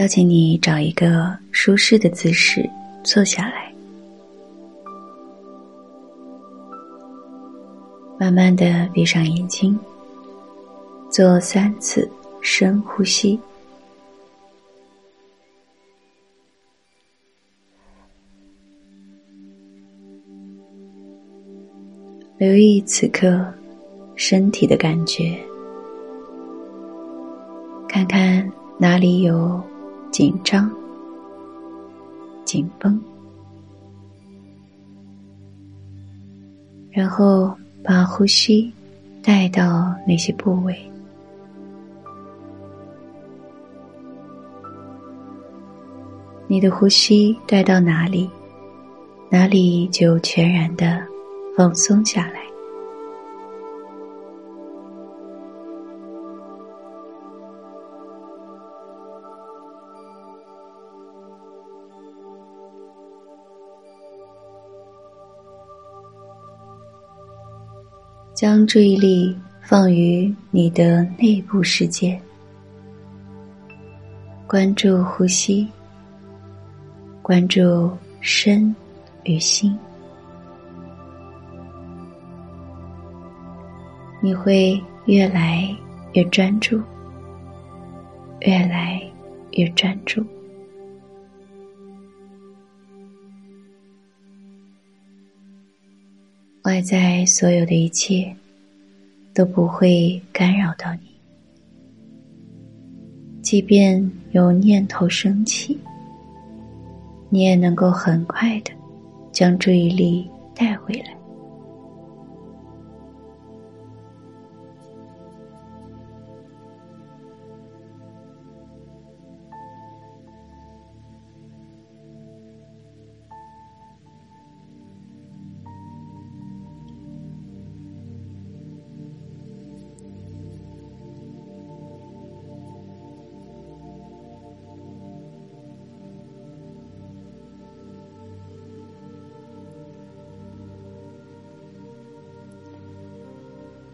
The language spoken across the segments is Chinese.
邀请你找一个舒适的姿势坐下来，慢慢的闭上眼睛，做三次深呼吸，留意此刻身体的感觉，看看哪里有。紧张、紧绷，然后把呼吸带到那些部位。你的呼吸带到哪里，哪里就全然的放松下来。将注意力放于你的内部世界，关注呼吸，关注身与心，你会越来越专注，越来越专注。外在所有的一切都不会干扰到你，即便有念头升起，你也能够很快的将注意力带回来。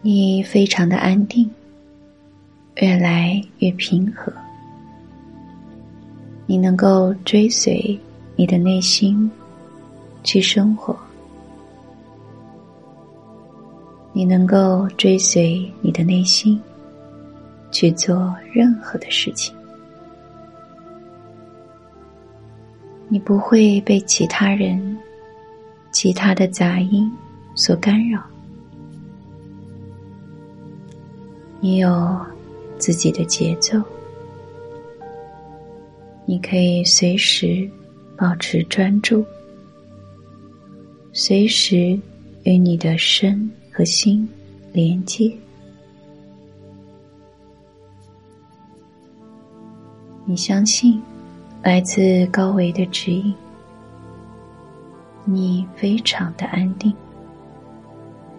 你非常的安定，越来越平和。你能够追随你的内心去生活，你能够追随你的内心去做任何的事情，你不会被其他人、其他的杂音所干扰。你有自己的节奏，你可以随时保持专注，随时与你的身和心连接。你相信来自高维的指引，你非常的安定，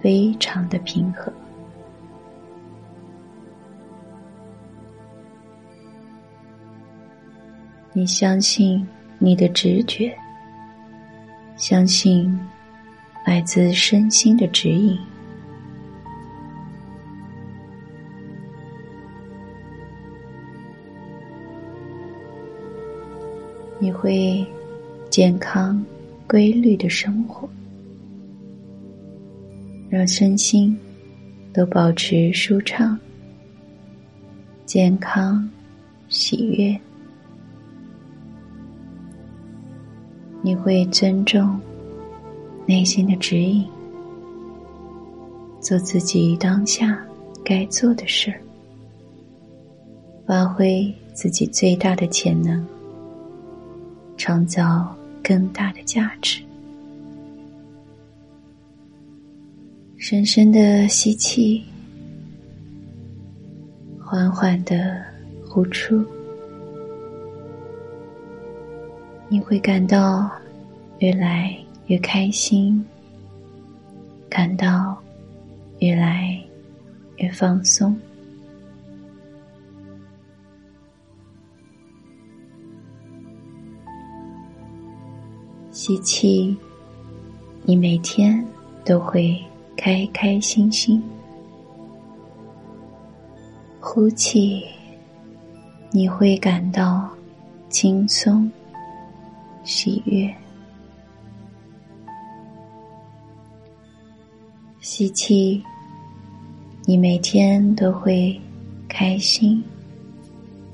非常的平和。你相信你的直觉，相信来自身心的指引，你会健康、规律的生活，让身心都保持舒畅、健康、喜悦。你会尊重内心的指引，做自己当下该做的事儿，发挥自己最大的潜能，创造更大的价值。深深的吸气，缓缓的呼出。你会感到越来越开心，感到越来越放松。吸气，你每天都会开开心心；呼气，你会感到。轻松、喜悦。吸气，你每天都会开心、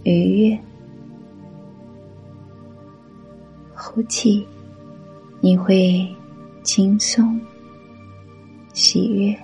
愉悦；呼气，你会轻松、喜悦。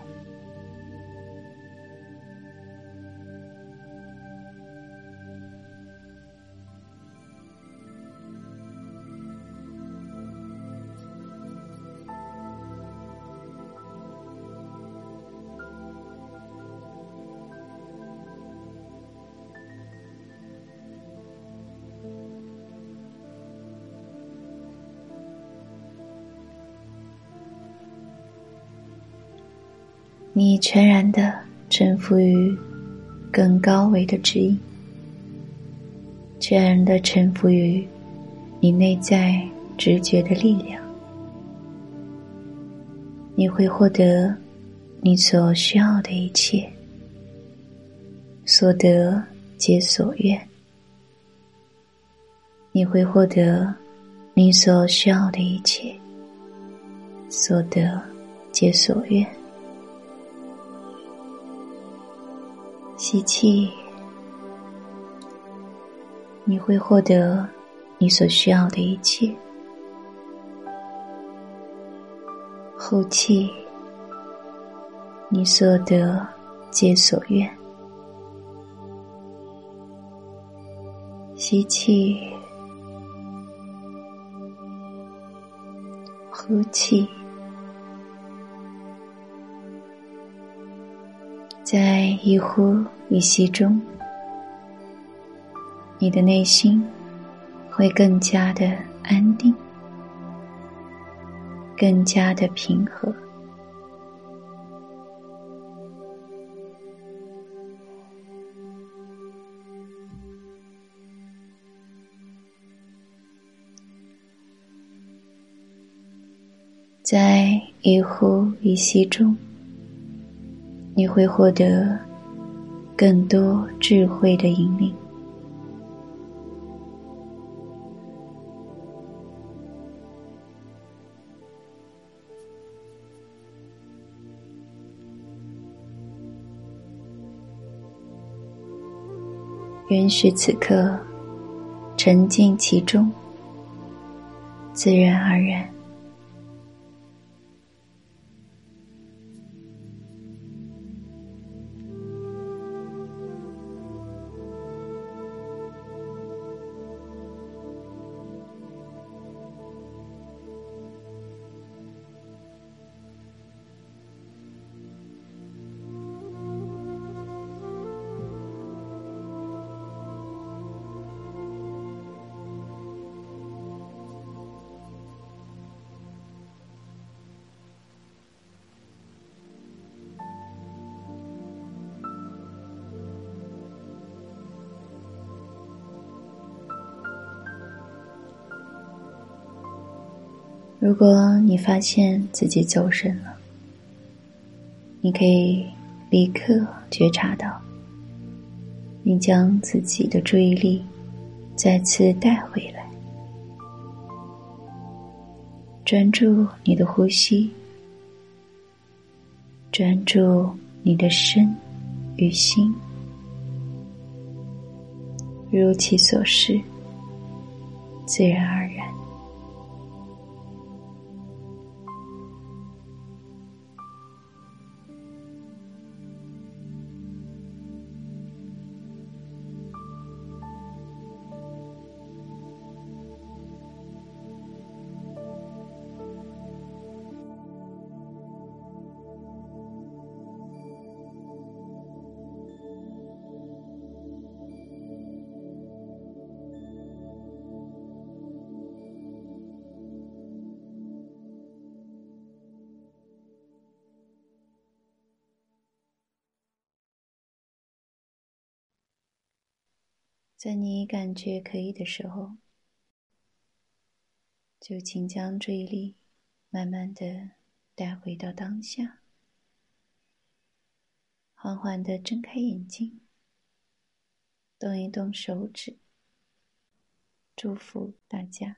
你全然的臣服于更高维的指引，全然的臣服于你内在直觉的力量，你会获得你所需要的一切，所得皆所愿，你会获得你所需要的一切，所得皆所愿。吸气，你会获得你所需要的一切；呼气，你所得皆所愿。吸气，呼气。在一呼一吸中，你的内心会更加的安定，更加的平和。在一呼一吸中。你会获得更多智慧的引领。允许此刻沉浸其中，自然而然。如果你发现自己走神了，你可以立刻觉察到，你将自己的注意力再次带回来，专注你的呼吸，专注你的身与心，如其所示，自然而在你感觉可以的时候，就请将注意力慢慢的带回到当下，缓缓的睁开眼睛，动一动手指，祝福大家。